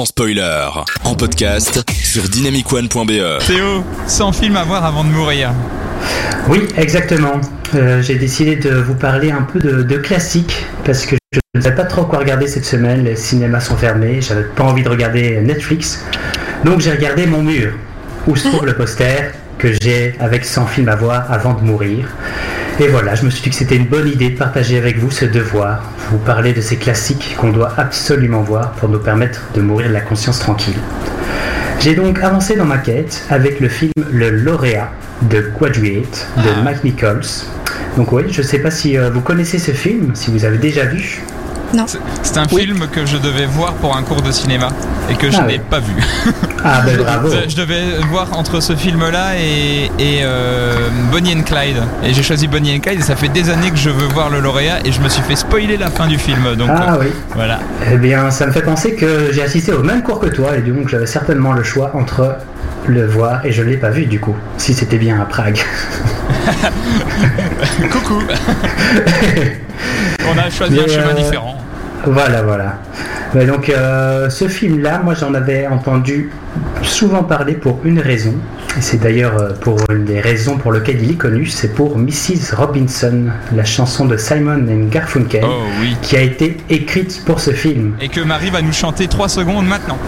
sans spoiler. En podcast sur dynamicone.be. Théo, 100 films à voir avant de mourir. Oui, exactement. Euh, J'ai décidé de vous parler un peu de, de classiques parce que je ne savais pas trop quoi regarder cette semaine. Les cinémas sont fermés, j'avais pas envie de regarder Netflix. Donc j'ai regardé mon mur où se trouve le poster que j'ai avec 100 films à voir avant de mourir. Et voilà, je me suis dit que c'était une bonne idée de partager avec vous ce devoir, vous parler de ces classiques qu'on doit absolument voir pour nous permettre de mourir de la conscience tranquille. J'ai donc avancé dans ma quête avec le film Le Lauréat de Graduate de Mike Nichols. Donc oui, je sais pas si euh, vous connaissez ce film, si vous avez déjà vu. C'est- C'est un film que je devais voir pour un cours de cinéma et que je Ah n'ai ouais. pas vu. Ah ben bravo. Je, je devais voir entre ce film-là et, et, euh, Bonnie and Clyde. Et j'ai choisi Bonnie and Clyde et ça fait des années que je veux voir le lauréat et je me suis fait spoiler la fin du film. Donc Ah euh, oui. voilà. Eh bien, ça me fait penser que j'ai assisté au même cours que toi et donc j'avais certainement le choix entre le voir et je ne l'ai pas vu du coup, si c'était bien à Prague. Coucou. On a choisi un Mais, chemin euh, différent. Voilà, voilà. Mais donc, euh, ce film-là, moi j'en avais entendu souvent parler pour une raison. Et c'est d'ailleurs euh, pour une des raisons pour lesquelles il est connu, c'est pour Mrs. Robinson, la chanson de Simon and Garfunkel, Oh oui. qui a été écrite pour ce film. Et que Marie va nous chanter 3 secondes maintenant.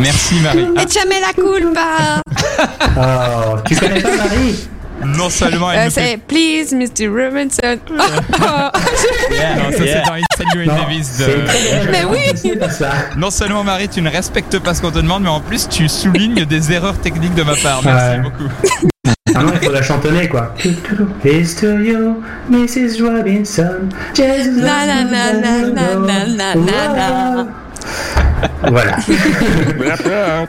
Merci Marie. Ah, Échame la culpa. Oh, tu connais pas Marie? Non seulement elle Euh, fait... c'est Please, Mr. Robinson. Non, ça c'est dans Inside Llewyn Non, Davis de... Mais oui. Non seulement Marie, tu ne respectes pas ce qu'on te demande, mais en plus tu soulignes des erreurs techniques de ma part. Merci Ouais. beaucoup. Ah non, il faut la chantonner quoi. It's to you, Mrs. Robinson. Just Na, na, na, na, na, na, na, na, na. Voilà.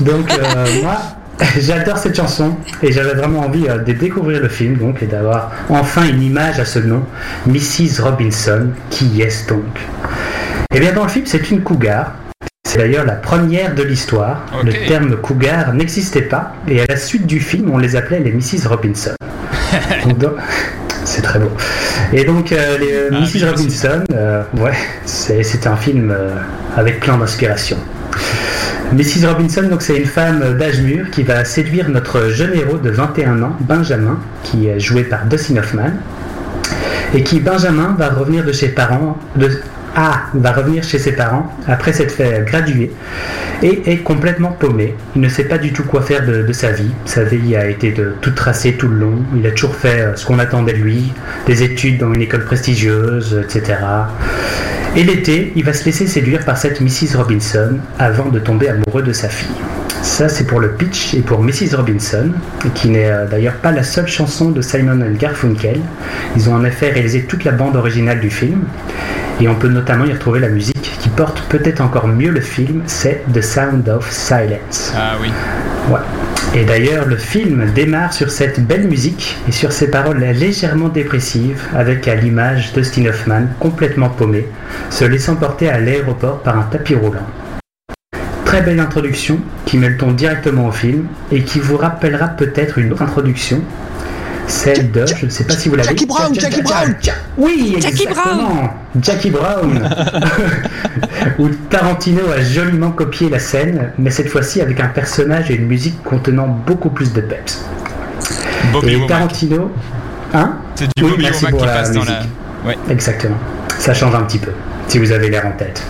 Donc euh, moi, j'adore cette chanson et j'avais vraiment envie euh, de découvrir le film donc et d'avoir enfin une image à ce nom, Mrs. Robinson. Qui est-ce donc? Eh bien dans le film, c'est une cougar. C'est d'ailleurs la première de l'histoire. Le terme cougar n'existait pas et à la suite du film, on les appelait les Mrs. Robinson. C'est très beau. Et donc, euh, les, euh, Ah, Mrs. Robinson, euh, ouais, c'est c'est un film avec plein d'inspiration. Mrs. Robinson, c'est une femme d'âge mûr qui va séduire notre jeune héros de 21 ans, Benjamin, qui est joué par Dustin Hoffman, et qui Benjamin va revenir de chez parents, de ah, va revenir chez ses parents après s'être fait graduer et est complètement paumé. Il ne sait pas du tout quoi faire de, sa vie. Sa vie a été de tout tracé tout le long. Il a toujours fait euh, ce qu'on attendait de lui, des études dans une école prestigieuse, etc. Et l'été, il va se laisser séduire par cette Mrs. Robinson avant de tomber amoureux de sa fille. Ça, c'est pour le pitch et pour Mrs. Robinson, qui n'est euh, d'ailleurs pas la seule chanson de Simon and Garfunkel. Ils ont en effet réalisé toute la bande originale du film, et on peut notamment y retrouver la musique qui porte peut-être encore mieux le film, c'est The Sound of Silence. Ah oui. Ouais. Et d'ailleurs, le film démarre sur cette belle musique et sur ces paroles légèrement dépressives, avec à l'image Dustin Hoffman complètement paumé, se laissant porter à l'aéroport par un tapis roulant. Très belle introduction qui met le ton directement au film et qui vous rappellera peut-être une autre introduction, celle de, je ne sais pas si vous l'avez. Jackie Brown, Jackie Brown. Oui, Jackie exactement. Jackie Brown. où Tarantino a joliment copié la scène, mais cette fois-ci avec un personnage et une musique contenant beaucoup plus de peps. Bobby Et. Tarantino, hein C'est du Oui, Bobby merci pour qui la passe dans la... musique. Ouais. Exactement. Ça change un petit peu, si vous avez l'air en tête.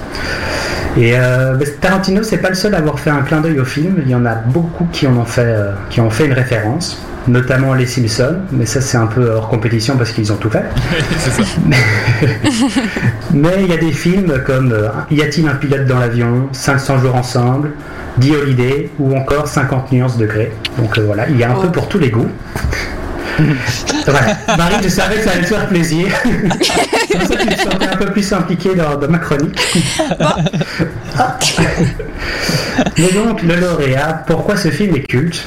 Et euh, Tarantino, c'est pas le seul à avoir fait un clin d'œil au film. Il y en a beaucoup qui en ont fait, euh, qui ont fait une référence, notamment les Simpsons. Mais ça, c'est un peu hors compétition parce qu'ils ont tout fait. ça. Mais il y a des films comme euh, Y a-t-il un pilote dans l'avion 500 jours ensemble, The Holiday ou encore 50 nuances de gré. Donc euh, voilà, il y a un peu pour tous les goûts. voilà. Marie, je savais que ça allait te faire plaisir. C'est pour ça que tu te sentais un peu plus impliqué dans, dans ma chronique. Mais donc, le lauréat, pourquoi ce film est culte?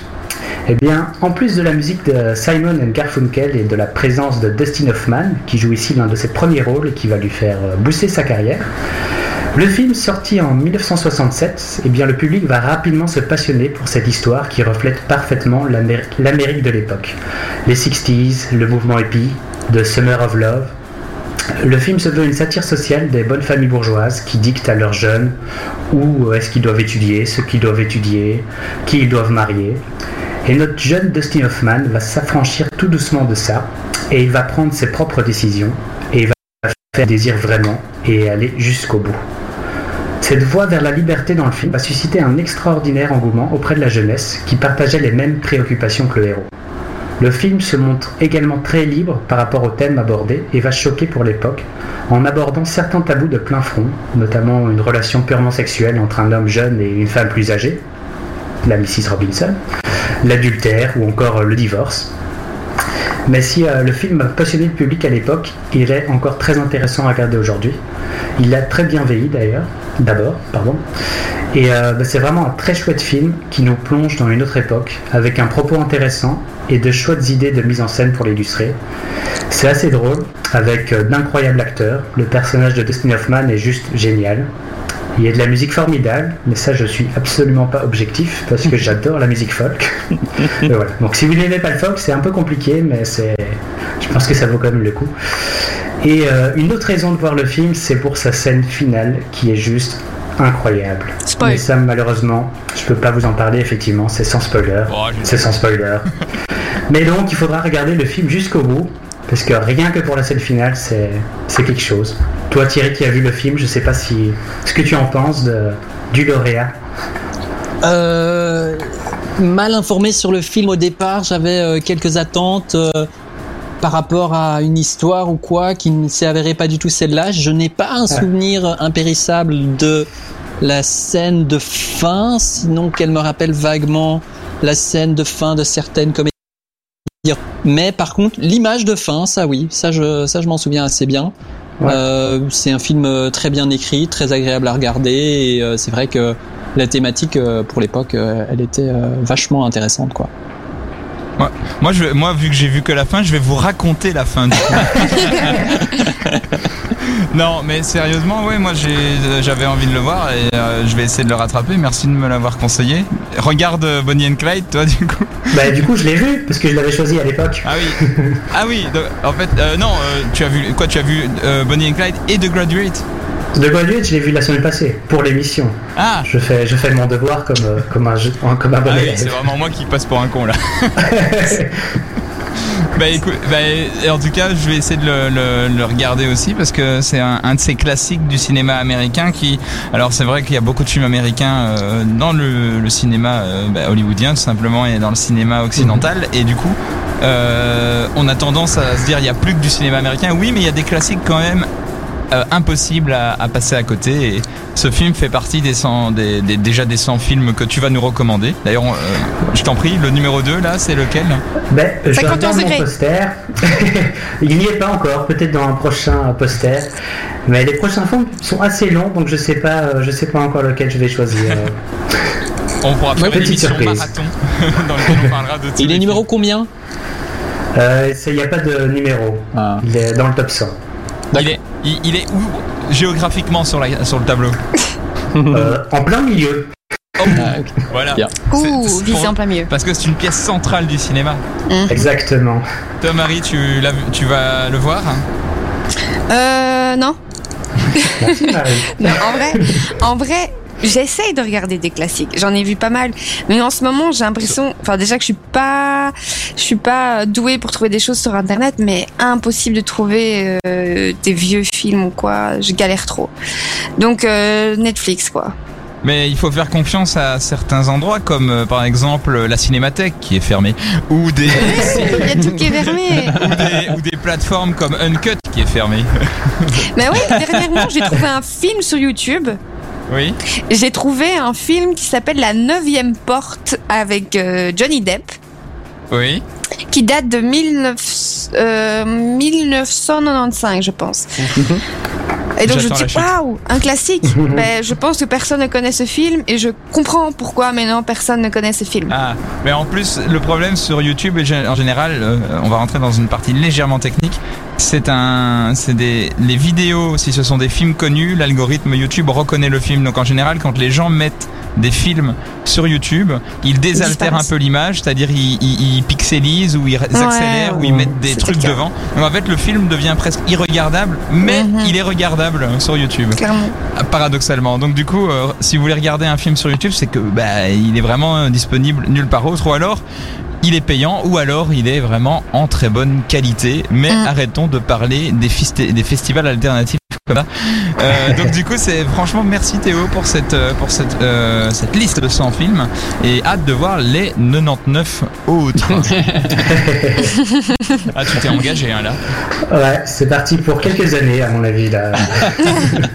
Eh bien, en plus de la musique de Simon and Garfunkel et de la présence de Dustin Hoffman, qui joue ici l'un de ses premiers rôles et qui va lui faire euh, booster sa carrière, le film sorti en 1967, eh bien, le public va rapidement se passionner pour cette histoire qui reflète parfaitement l'Amérique de l'époque. Les 60s, le mouvement hippie, The Summer of Love, Le film se veut une satire sociale des bonnes familles bourgeoises qui dictent à leurs jeunes où est-ce qu'ils doivent étudier, ce qu'ils doivent étudier, qui ils doivent marier. Et notre jeune Dustin Hoffman va s'affranchir tout doucement de ça et il va prendre ses propres décisions et il va faire désir vraiment et aller jusqu'au bout. Cette voie vers la liberté dans le film va susciter un extraordinaire engouement auprès de la jeunesse qui partageait les mêmes préoccupations que le héros. Le film se montre également très libre par rapport aux thèmes abordés et va choquer pour l'époque en abordant certains tabous de plein front, notamment une relation purement sexuelle entre un homme jeune et une femme plus âgée, la Mrs. Robinson, l'adultère ou encore le divorce. Mais si euh, le film a passionné le public à l'époque, il est encore très intéressant à regarder aujourd'hui. Il a très bien vieilli d'ailleurs, d'abord, pardon. Et euh, bah, c'est vraiment un très chouette film qui nous plonge dans une autre époque, avec un propos intéressant et de chouettes idées de mise en scène pour l'illustrer. C'est assez drôle, avec euh, d'incroyables acteurs. Le personnage de Dustin Hoffman est juste génial. Il y a de la musique formidable, mais ça je suis absolument pas objectif parce que j'adore la musique folk. Et voilà. Donc si vous n'aimez pas le folk, c'est un peu compliqué, mais c'est, je pense que ça vaut quand même le coup. Et euh, une autre raison de voir le film, c'est pour sa scène finale qui est juste incroyable. Spoil. Mais ça malheureusement, je peux pas vous en parler effectivement, c'est sans spoiler. Oh, C'est sans spoiler. Mais donc il faudra regarder le film jusqu'au bout. Parce que rien que pour la scène finale, c'est c'est quelque chose. Toi Thierry qui as vu le film, je sais pas si ce que tu en penses de, du lauréat. Euh, mal informé sur le film au départ, j'avais euh, quelques attentes euh, par rapport à une histoire ou quoi qui ne s'est avérée pas du tout celle-là. Je n'ai pas un souvenir impérissable de la scène de fin, sinon qu'elle me rappelle vaguement la scène de fin de certaines comédies. Mais par contre, l'image de fin, ça oui, ça je, ça je m'en souviens assez bien. Ouais. Euh, c'est un film euh, très bien écrit, très agréable à regarder, et euh, c'est vrai que la thématique euh, pour l'époque, elle était vachement intéressante, quoi. Moi, je, vais- moi, vu que j'ai vu que la fin, je vais vous raconter la fin. Du coup. non, mais sérieusement, ouais, moi, j'ai, j'avais envie de le voir et euh, je vais essayer de le rattraper. Merci de me l'avoir conseillé. Regarde euh, Bonnie and Clyde, toi, du coup. Bah du coup je l'ai vu parce que je l'avais choisi à l'époque. Ah oui. Ah oui. donc, en fait, euh, non, euh, tu as vu quoi Tu as vu euh, Bonnie and Clyde et The Graduate? The Graduate, je l'ai vu la semaine passée pour l'émission. Ah. Je fais, je fais mon devoir comme, euh, comme, un, jeu- comme un bon Ah oui, c'est vraiment moi qui passe pour un con là. Bah écoute, bah, en tout cas, je vais essayer de le, le- le regarder aussi parce que c'est un, un de ces classiques du cinéma américain qui. Alors c'est vrai qu'il y a beaucoup de films américains euh, dans le, le cinéma euh, bah, hollywoodien tout simplement et dans le cinéma occidental et du coup, euh, on a tendance à se dire il y a plus que du cinéma américain. Oui, mais il y a des classiques quand même. Euh, impossibles à, à passer à côté et ce film fait partie des 100, des, des- déjà des 100 films que tu vas nous recommander. D'ailleurs, euh, je t'en prie, le numéro 2 là, c'est lequel? Ben, je 51 regarde mon degrés. poster. Il n'y est pas encore, peut-être dans un prochain poster. Mais les prochains films sont assez longs, donc je sais pas, euh, je sais pas encore lequel je vais choisir. On pourra faire Ouais, une petite émission surprise. marathon dans on parlera de Il est numéro combien? Euh, c'est- Il n'y a pas de numéro. Ah. Il est dans le top 100. Il est, il, il est où géographiquement sur, la, sur le tableau Euh, en plein milieu. Ah, ok. Voilà. Ouh, c'est visé en plein milieu. Parce que c'est une pièce centrale du cinéma. Exactement. Toi, Marie, tu, l'as vu- tu vas le voir Euh, non. Merci Marie. Non, en vrai, en vrai, j'essaye de regarder des classiques. J'en ai vu pas mal, mais en ce moment, j'ai l'impression, enfin déjà que je suis pas, je suis pas douée pour trouver des choses sur internet, mais impossible de trouver euh, des vieux films ou quoi. Je galère trop. Donc euh, Netflix, quoi. Mais il faut faire confiance à certains endroits, comme euh, par exemple la cinémathèque qui est fermée, ou des, Il y a tout qui est fermé. ou des, ou des plateformes comme Uncut qui est fermée. Mais oui, dernièrement, j'ai trouvé un film sur YouTube. Oui. J'ai trouvé un film qui s'appelle La Neuvième Porte avec euh, Johnny Depp. Oui. qui date de 19, euh, 1995, je pense. Et donc je me dis, waouh, un classique. ben, je pense que personne ne connaît ce film et je comprends pourquoi maintenant personne ne connaît ce film. Ah, mais en plus, le problème sur YouTube, en général, euh, on va rentrer dans une partie légèrement technique. C'est un, c'est des, les vidéos, si ce sont des films connus, l'algorithme YouTube reconnaît le film. Donc en général, quand les gens mettent des films sur YouTube, ils désaltèrent un peu l'image, c'est-à-dire ils, ils, ils pixelisent ou ils accélèrent ou ils mettent des trucs devant. Donc en fait, le film devient presque irregardable, mais Mhm. il est regardable sur YouTube. Clairement. Paradoxalement. Donc du coup, euh, si vous voulez regarder un film sur YouTube, c'est que bah, il est vraiment euh, disponible nulle part autre, ou alors il est payant, ou alors il est vraiment en très bonne qualité. Mais Mm. arrêtons de parler des festivals alternatifs comme ça. Euh, donc du coup, c'est franchement merci Théo pour cette euh, pour cette euh, cette liste de 100 films et hâte de voir les 99 autres. ah, tu t'es engagé hein, là. Ouais, c'est parti pour quelques années, à mon avis. Là.